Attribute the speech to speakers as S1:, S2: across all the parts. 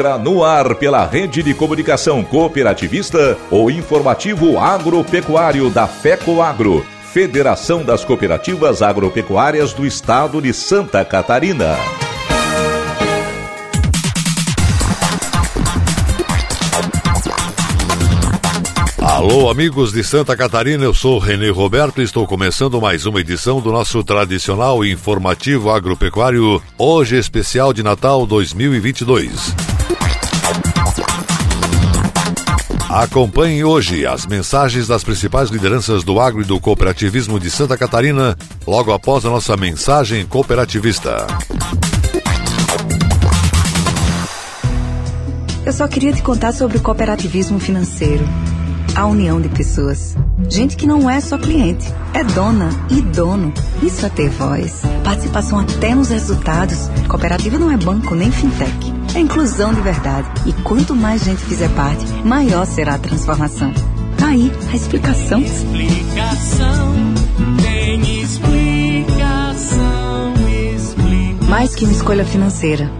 S1: No ar pela rede de comunicação cooperativista o informativo agropecuário da FECO Agro, Federação das Cooperativas Agropecuárias do Estado de Santa Catarina.
S2: Alô, amigos de Santa Catarina, eu sou Renê Roberto e estou começando mais uma edição do nosso tradicional informativo agropecuário, hoje especial de Natal 2022. Acompanhe hoje as mensagens das principais lideranças do agro e do cooperativismo de Santa Catarina, logo após a nossa mensagem cooperativista.
S3: Eu só queria te contar sobre o cooperativismo financeiro a união de pessoas. Gente que não é só cliente, é dona e dono. Isso é ter voz. Participação até nos resultados. Cooperativa não é banco nem fintech. É inclusão de verdade. E quanto mais gente fizer parte, maior será a transformação. Tá aí a explicação. Explicação, tem explicação, explicação. Mais que uma escolha financeira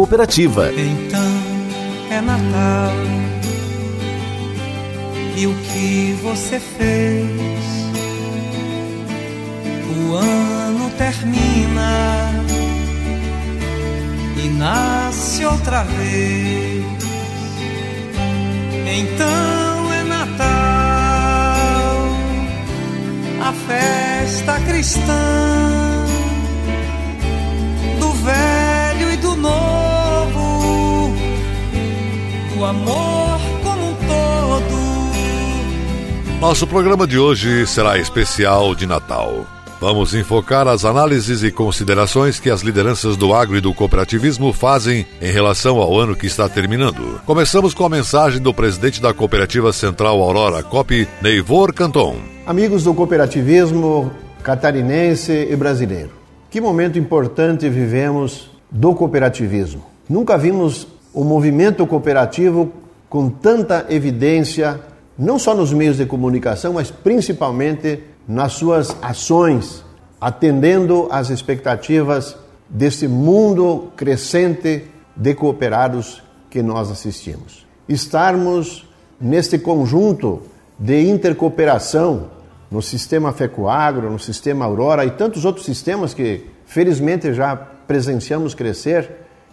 S4: cooperativa.
S5: Então é Natal. E o que você fez? O ano termina e nasce outra vez. Então é Natal, a festa cristã amor como um todo.
S2: Nosso programa de hoje será especial de Natal. Vamos enfocar as análises e considerações que as lideranças do agro e do cooperativismo fazem em relação ao ano que está terminando. Começamos com a mensagem do presidente da Cooperativa Central Aurora COP, Neivor Canton.
S6: Amigos do cooperativismo catarinense e brasileiro, que momento importante vivemos do cooperativismo. Nunca vimos o movimento cooperativo com tanta evidência, não só nos meios de comunicação, mas principalmente nas suas ações, atendendo às expectativas desse mundo crescente de cooperados que nós assistimos. Estarmos neste conjunto de intercooperação no sistema FECOAGRO, no sistema Aurora e tantos outros sistemas que felizmente já presenciamos crescer,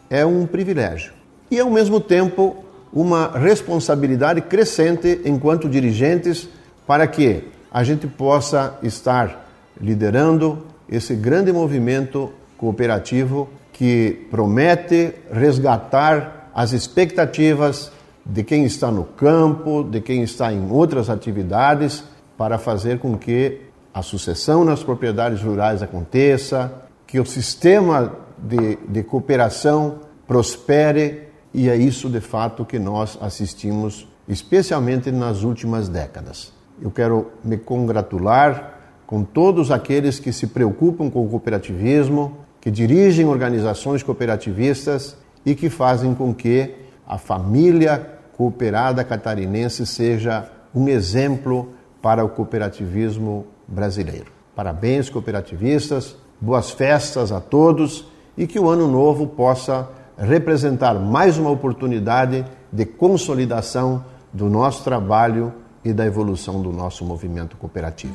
S6: é um privilégio e, ao mesmo tempo, uma responsabilidade crescente enquanto dirigentes para que a gente possa estar liderando esse grande movimento cooperativo que promete resgatar as expectativas de quem está no campo, de quem está em outras atividades, para fazer com que a sucessão nas propriedades rurais aconteça, que o sistema de, de cooperação prospere e é isso de fato que nós assistimos, especialmente nas últimas décadas. Eu quero me congratular com todos aqueles que se preocupam com o cooperativismo, que dirigem organizações cooperativistas e que fazem com que a família cooperada catarinense seja um exemplo para o cooperativismo brasileiro. Parabéns, cooperativistas, boas festas a todos e que o ano novo possa representar mais uma oportunidade de consolidação do nosso trabalho e da evolução do nosso movimento cooperativo.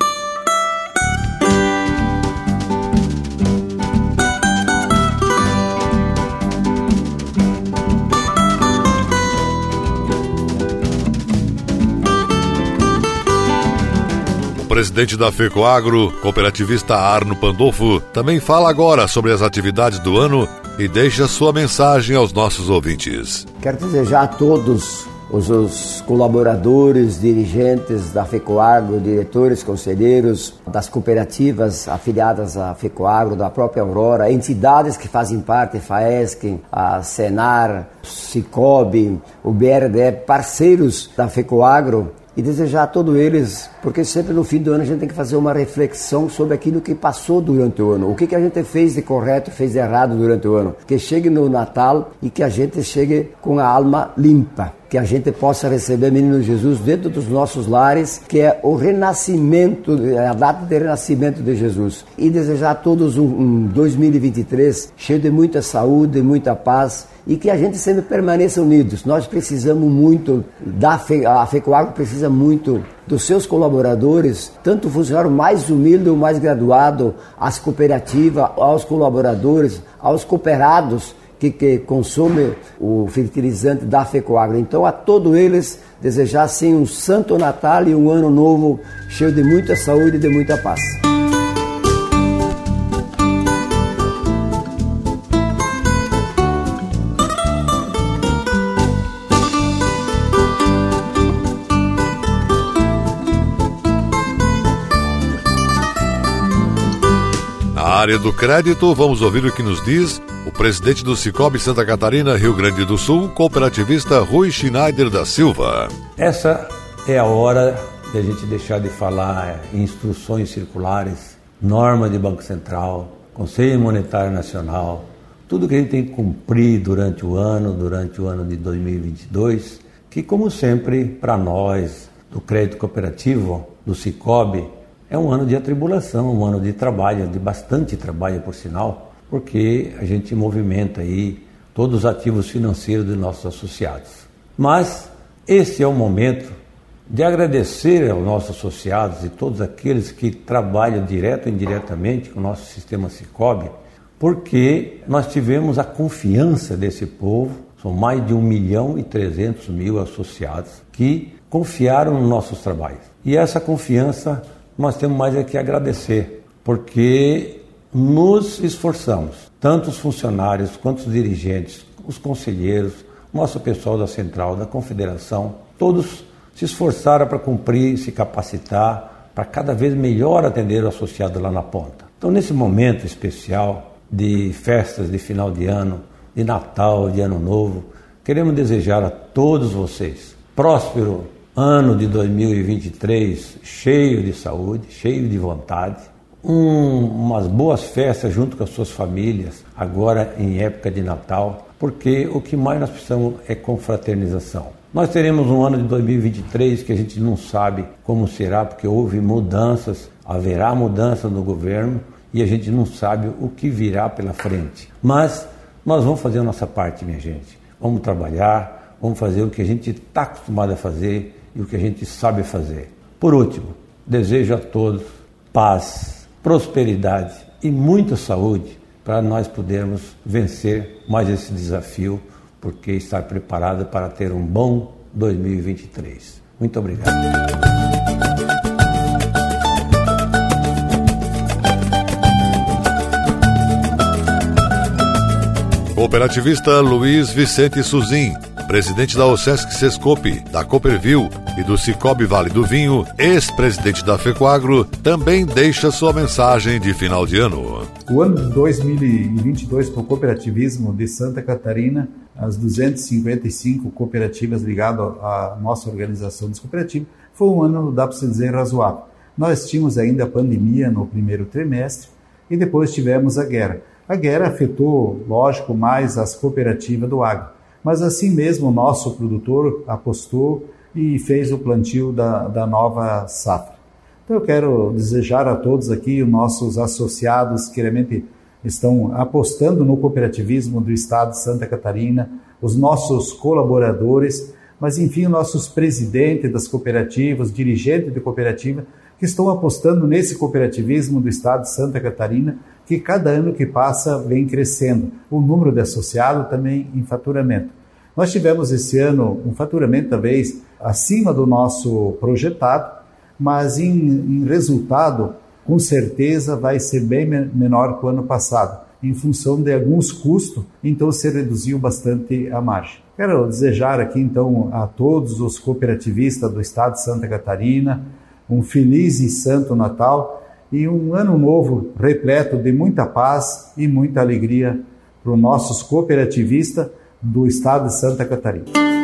S2: O presidente da FECOAGRO, cooperativista Arno Pandolfo, também fala agora sobre as atividades do ano e deixa sua mensagem aos nossos ouvintes.
S7: Quero desejar a todos os, os, colaboradores, dirigentes da FECOAGRO, diretores, conselheiros das cooperativas afiliadas à FECOAGRO, da própria Aurora, entidades que fazem parte, FAESC, a Senar, Cicobi, o BRD, parceiros da FECOAGRO, e desejar a todos eles, porque sempre no fim do ano a gente tem que fazer uma reflexão sobre aquilo que passou durante o ano, o que, que a gente fez de correto, fez de errado durante o ano, que chegue no Natal e que a gente chegue com a alma limpa, que a gente possa receber Menino Jesus dentro dos nossos lares, que é o renascimento, é a data de renascimento de Jesus. E desejar a todos um, um 2023 cheio de muita saúde, muita paz e que a gente sempre permaneça unidos. Nós precisamos muito da Fe, a FECOAGRO precisa muito dos seus colaboradores, tanto o funcionário mais humilde ou mais graduado, as cooperativas, aos colaboradores, aos cooperados que, que consomem o fertilizante da FECOAGRO. Então, a todos eles, desejar sim um santo Natal e um ano novo cheio de muita saúde e de muita paz.
S2: Área do crédito, vamos ouvir o que nos diz o presidente do Cicobi Santa Catarina, Rio Grande do Sul, cooperativista Rui Schneider da Silva.
S8: Essa é a hora de a gente deixar de falar em instruções circulares, norma de Banco Central, Conselho Monetário Nacional, tudo que a gente tem que cumprir durante o ano, durante o ano de 2022, que como sempre, para nós do crédito cooperativo, do Cicobi, é um ano de atribulação, um ano de trabalho, de bastante trabalho, por sinal, porque a gente movimenta aí todos os ativos financeiros dos nossos associados. Mas esse é o momento de agradecer aos nossos associados e todos aqueles que trabalham direto ou indiretamente com o nosso sistema Cicobi, porque nós tivemos a confiança desse povo, são mais de 1 milhão e 300 mil associados que confiaram nos nossos trabalhos. E essa confiança nós temos mais é que agradecer, porque nos esforçamos, tanto os funcionários quanto os dirigentes, os conselheiros, nosso pessoal da central, da confederação, todos se esforçaram para cumprir, se capacitar, para cada vez melhor atender o associado lá na ponta. Então, nesse momento especial de festas de final de ano, de Natal, de Ano Novo, queremos desejar a todos vocês próspero ano de 2023 cheio de saúde, cheio de vontade, um, umas boas festas junto com as suas famílias, agora em época de Natal, porque o que mais nós precisamos é confraternização. Nós teremos um ano de 2023 que a gente não sabe como será, porque houve mudanças, haverá mudança no governo e a gente não sabe o que virá pela frente. Mas nós vamos fazer a nossa parte, minha gente. Vamos trabalhar, vamos fazer o que a gente está acostumado a fazer e o que a gente sabe fazer. Por último, desejo a todos paz, prosperidade e muita saúde para nós podermos vencer mais esse desafio, porque estar preparado para ter um bom 2023. Muito obrigado.
S2: Cooperativista Luiz Vicente Suzin presidente da OSESC Sescope, da Cooperville e do Cicobi Vale do Vinho, ex-presidente da FECOAGRO, também deixa sua mensagem de final de ano.
S9: O ano de 2022 para o cooperativismo de Santa Catarina, as 255 cooperativas ligadas à nossa organização dos cooperativos, foi um ano, dá para se dizer, razoável. Nós tínhamos ainda a pandemia no primeiro trimestre e depois tivemos a guerra. A guerra afetou, lógico, mais as cooperativas do agro mas assim mesmo o nosso produtor apostou e fez o plantio da, da nova safra. Então eu quero desejar a todos aqui, os nossos associados que realmente estão apostando no cooperativismo do Estado de Santa Catarina, os nossos colaboradores, mas enfim, nossos presidentes das cooperativas, dirigentes de cooperativa, que estão apostando nesse cooperativismo do Estado de Santa Catarina, que cada ano que passa vem crescendo. O número de associados também em faturamento. Nós tivemos esse ano um faturamento talvez acima do nosso projetado, mas em, em resultado, com certeza vai ser bem menor que o ano passado, em função de alguns custos, então se reduziu bastante a margem. Quero desejar aqui então a todos os cooperativistas do estado de Santa Catarina um feliz e santo Natal e um ano novo repleto de muita paz e muita alegria para os nossos cooperativistas do estado de Santa Catarina.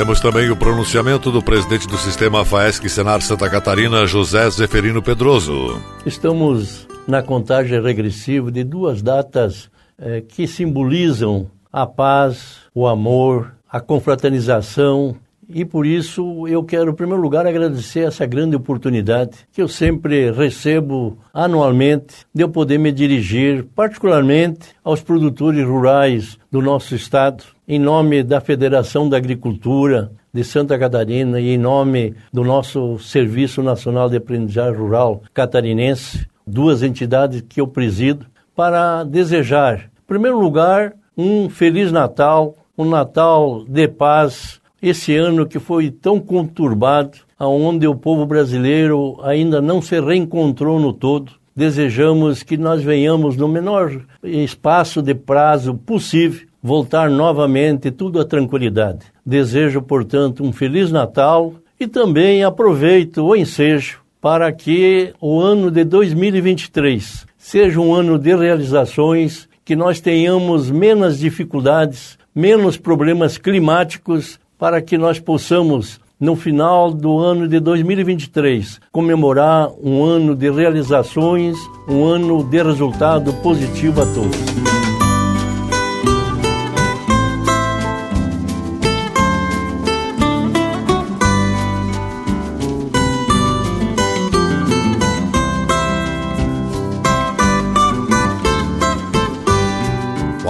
S2: Temos também o pronunciamento do presidente do sistema FAESC Senar Santa Catarina, José Zeferino Pedroso.
S10: Estamos na contagem regressiva de duas datas eh, que simbolizam a paz, o amor, a confraternização e por isso eu quero, em primeiro lugar, agradecer essa grande oportunidade que eu sempre recebo anualmente de eu poder me dirigir, particularmente aos produtores rurais do nosso estado, em nome da Federação da Agricultura de Santa Catarina e em nome do nosso Serviço Nacional de Aprendizagem Rural Catarinense, duas entidades que eu presido, para desejar, em primeiro lugar, um Feliz Natal, um Natal de paz, esse ano que foi tão conturbado, aonde o povo brasileiro ainda não se reencontrou no todo. Desejamos que nós venhamos no menor espaço de prazo possível voltar novamente tudo à tranquilidade. Desejo, portanto, um Feliz Natal e também aproveito o ensejo para que o ano de 2023 seja um ano de realizações, que nós tenhamos menos dificuldades, menos problemas climáticos, para que nós possamos no final do ano de 2023, comemorar um ano de realizações, um ano de resultado positivo a todos.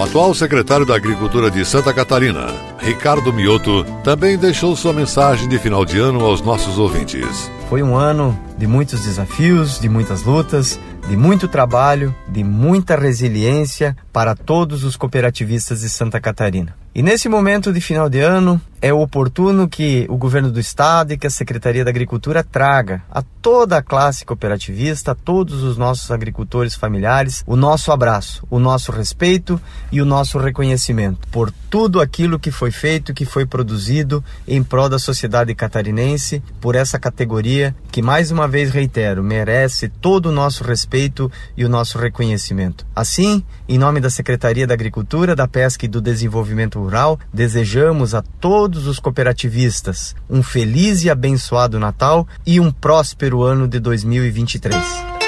S2: Atual secretário da Agricultura de Santa Catarina, Ricardo Mioto, também deixou sua mensagem de final de ano aos nossos ouvintes.
S11: Foi um ano de muitos desafios, de muitas lutas, de muito trabalho, de muita resiliência para todos os cooperativistas de Santa Catarina. E nesse momento de final de ano, é oportuno que o governo do estado e que a Secretaria da Agricultura traga a toda a classe cooperativista, a todos os nossos agricultores familiares, o nosso abraço, o nosso respeito e o nosso reconhecimento por tudo aquilo que foi feito, que foi produzido em prol da sociedade catarinense, por essa categoria que, mais uma vez reitero, merece todo o nosso respeito e o nosso reconhecimento. Assim, em nome da Secretaria da Agricultura, da Pesca e do Desenvolvimento Rural, desejamos a todos os cooperativistas um feliz e abençoado Natal e um próspero ano de 2023.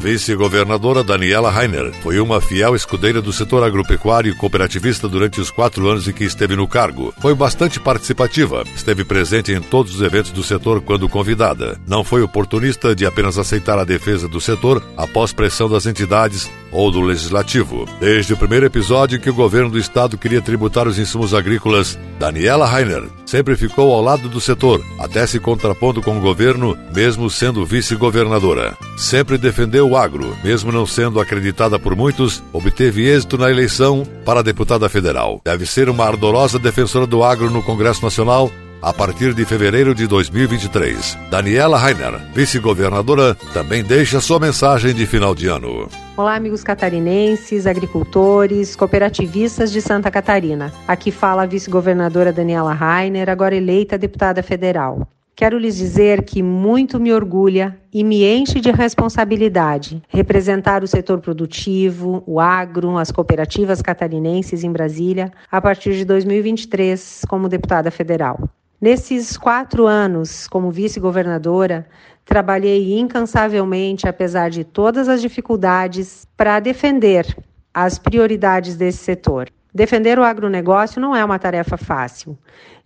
S2: Vice-governadora Daniela Rainer foi uma fiel escudeira do setor agropecuário e cooperativista durante os quatro anos em que esteve no cargo. Foi bastante participativa, esteve presente em todos os eventos do setor quando convidada. Não foi oportunista de apenas aceitar a defesa do setor após pressão das entidades ou do legislativo. Desde o primeiro episódio que o governo do estado queria tributar os insumos agrícolas, Daniela Rainer sempre ficou ao lado do setor, até se contrapondo com o governo, mesmo sendo vice-governadora. Sempre defendeu o agro, mesmo não sendo acreditada por muitos, obteve êxito na eleição para deputada federal. Deve ser uma ardorosa defensora do agro no Congresso Nacional a partir de fevereiro de 2023. Daniela Rainer, vice-governadora, também deixa sua mensagem de final de ano.
S12: Olá, amigos catarinenses, agricultores, cooperativistas de Santa Catarina. Aqui fala a vice-governadora Daniela Rainer, agora eleita deputada federal. Quero lhes dizer que muito me orgulha e me enche de responsabilidade representar o setor produtivo, o agro, as cooperativas catarinenses em Brasília a partir de 2023 como deputada federal. Nesses quatro anos como vice-governadora, trabalhei incansavelmente, apesar de todas as dificuldades, para defender as prioridades desse setor. Defender o agronegócio não é uma tarefa fácil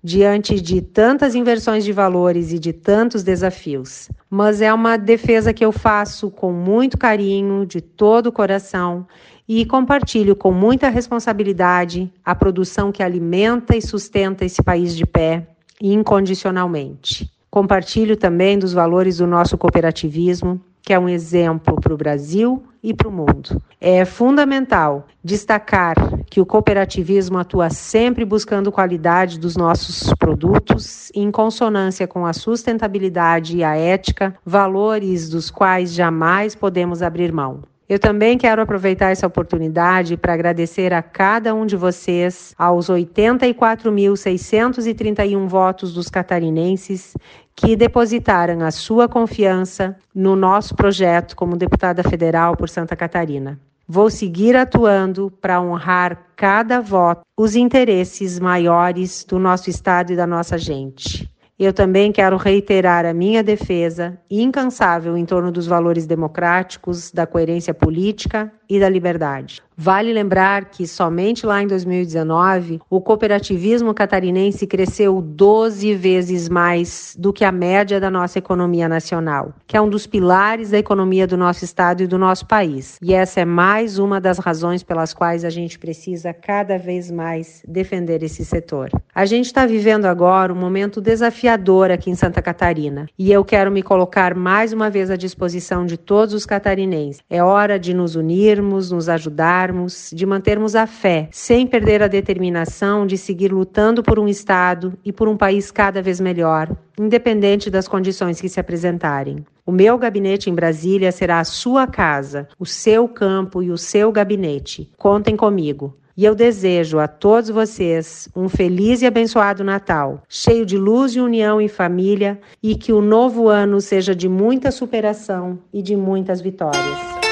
S12: diante de tantas inversões de valores e de tantos desafios. Mas é uma defesa que eu faço com muito carinho, de todo o coração e compartilho com muita responsabilidade a produção que alimenta e sustenta esse país de pé incondicionalmente. Compartilho também dos valores do nosso cooperativismo, que é um exemplo para o Brasil e para o mundo. É fundamental destacar que o cooperativismo atua sempre buscando qualidade dos nossos produtos, em consonância com a sustentabilidade e a ética, valores dos quais jamais podemos abrir mão. Eu também quero aproveitar essa oportunidade para agradecer a cada um de vocês, aos 84.631 votos dos catarinenses que depositaram a sua confiança no nosso projeto como deputada federal por Santa Catarina. Vou seguir atuando para honrar cada voto, os interesses maiores do nosso Estado e da nossa gente. Eu também quero reiterar a minha defesa incansável em torno dos valores democráticos, da coerência política e da liberdade. Vale lembrar que somente lá em 2019 o cooperativismo catarinense cresceu 12 vezes mais do que a média da nossa economia nacional, que é um dos pilares da economia do nosso estado e do nosso país. E essa é mais uma das razões pelas quais a gente precisa cada vez mais defender esse setor. A gente está vivendo agora um momento desafiador aqui em Santa Catarina e eu quero me colocar mais uma vez à disposição de todos os catarinenses. É hora de nos unirmos, nos ajudar de mantermos a fé, sem perder a determinação de seguir lutando por um Estado e por um país cada vez melhor, independente das condições que se apresentarem. O meu gabinete em Brasília será a sua casa, o seu campo e o seu gabinete. Contem comigo. E eu desejo a todos vocês um feliz e abençoado Natal, cheio de luz e união em família, e que o novo ano seja de muita superação e de muitas vitórias.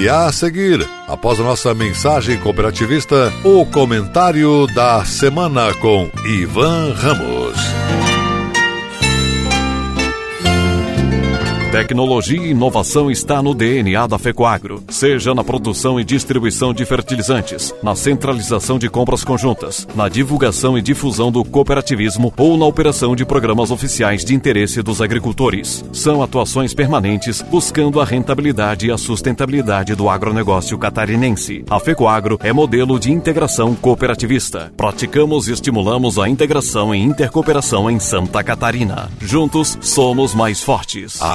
S2: E a seguir, após a nossa mensagem cooperativista, o comentário da semana com Ivan Ramos.
S13: Tecnologia e inovação está no DNA da Fecoagro, seja na produção e distribuição de fertilizantes, na centralização de compras conjuntas, na divulgação e difusão do cooperativismo ou na operação de programas oficiais de interesse dos agricultores. São atuações permanentes buscando a rentabilidade e a sustentabilidade do agronegócio catarinense. A Fecoagro é modelo de integração cooperativista. Praticamos e estimulamos a integração e intercooperação em Santa Catarina. Juntos somos mais fortes.
S2: A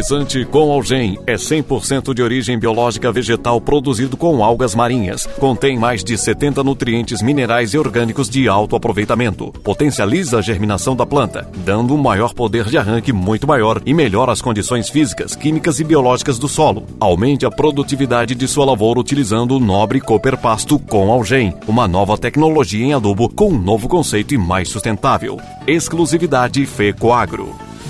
S13: Fertilizante com algem é 100% de origem biológica vegetal produzido com algas marinhas. Contém mais de 70 nutrientes minerais e orgânicos de alto aproveitamento. Potencializa a germinação da planta, dando um maior poder de arranque muito maior e melhora as condições físicas, químicas e biológicas do solo. Aumente a produtividade de sua lavoura utilizando o nobre Cooper Pasto com algem, uma nova tecnologia em adubo com um novo conceito e mais sustentável. Exclusividade FECOAGRO.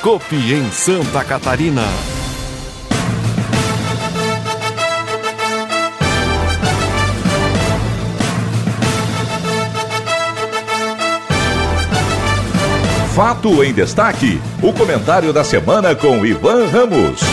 S13: Copi em Santa Catarina.
S1: Fato em destaque. O comentário da semana com Ivan Ramos.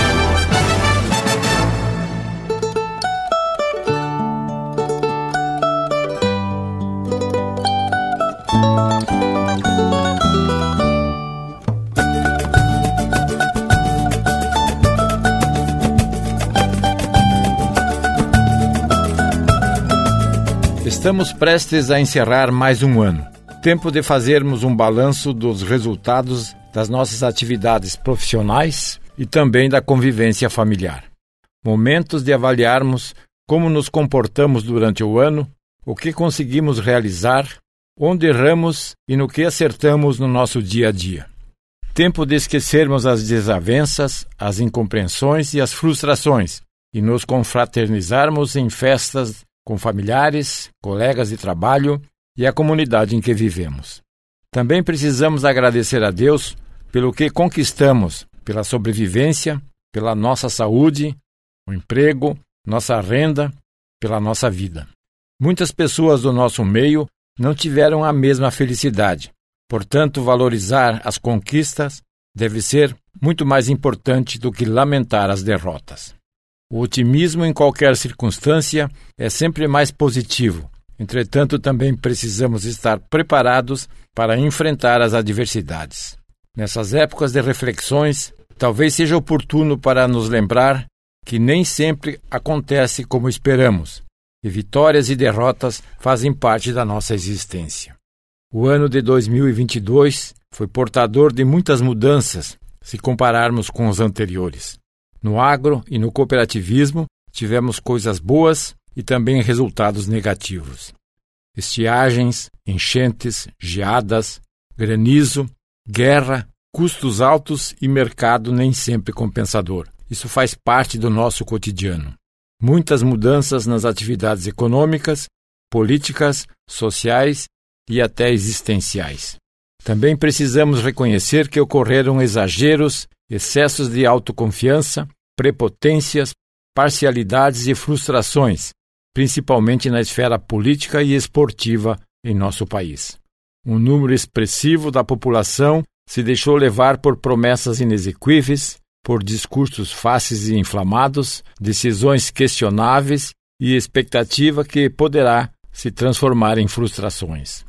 S14: Estamos prestes a encerrar mais um ano. Tempo de fazermos um balanço dos resultados das nossas atividades profissionais e também da convivência familiar. Momentos de avaliarmos como nos comportamos durante o ano, o que conseguimos realizar, onde erramos e no que acertamos no nosso dia a dia. Tempo de esquecermos as desavenças, as incompreensões e as frustrações e nos confraternizarmos em festas com familiares, colegas de trabalho e a comunidade em que vivemos. Também precisamos agradecer a Deus pelo que conquistamos, pela sobrevivência, pela nossa saúde, o emprego, nossa renda, pela nossa vida. Muitas pessoas do nosso meio não tiveram a mesma felicidade. Portanto, valorizar as conquistas deve ser muito mais importante do que lamentar as derrotas. O otimismo em qualquer circunstância é sempre mais positivo. Entretanto, também precisamos estar preparados para enfrentar as adversidades. Nessas épocas de reflexões, talvez seja oportuno para nos lembrar que nem sempre acontece como esperamos, e vitórias e derrotas fazem parte da nossa existência. O ano de 2022 foi portador de muitas mudanças se compararmos com os anteriores. No agro e no cooperativismo, tivemos coisas boas e também resultados negativos. Estiagens, enchentes, geadas, granizo, guerra, custos altos e mercado nem sempre compensador. Isso faz parte do nosso cotidiano. Muitas mudanças nas atividades econômicas, políticas, sociais e até existenciais. Também precisamos reconhecer que ocorreram exageros excessos de autoconfiança, prepotências, parcialidades e frustrações, principalmente na esfera política e esportiva em nosso país. Um número expressivo da população se deixou levar por promessas inexequíveis, por discursos fáceis e inflamados, decisões questionáveis e expectativa que poderá se transformar em frustrações.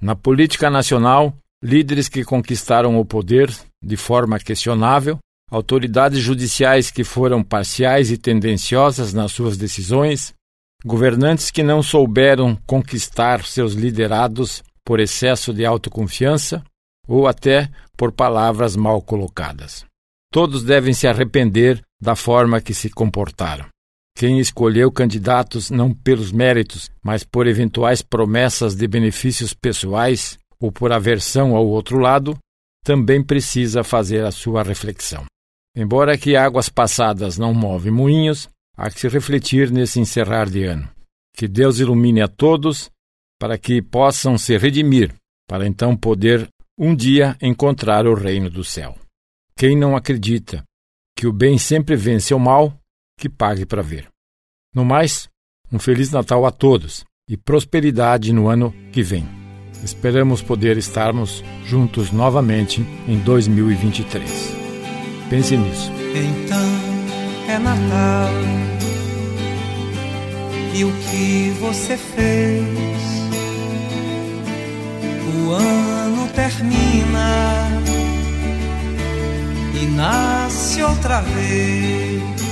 S14: Na política nacional, líderes que conquistaram o poder de forma questionável, autoridades judiciais que foram parciais e tendenciosas nas suas decisões, governantes que não souberam conquistar seus liderados por excesso de autoconfiança ou até por palavras mal colocadas. Todos devem se arrepender da forma que se comportaram. Quem escolheu candidatos não pelos méritos, mas por eventuais promessas de benefícios pessoais ou por aversão ao outro lado, também precisa fazer a sua reflexão. Embora que águas passadas não movem moinhos, há que se refletir nesse encerrar de ano. Que Deus ilumine a todos para que possam se redimir, para então poder um dia encontrar o reino do céu. Quem não acredita que o bem sempre vence o mal, que pague para ver. No mais, um Feliz Natal a todos e prosperidade no ano que vem. Esperamos poder estarmos juntos novamente em 2023. Pense nisso.
S5: Então é Natal. E o que você fez? O ano termina e nasce outra vez.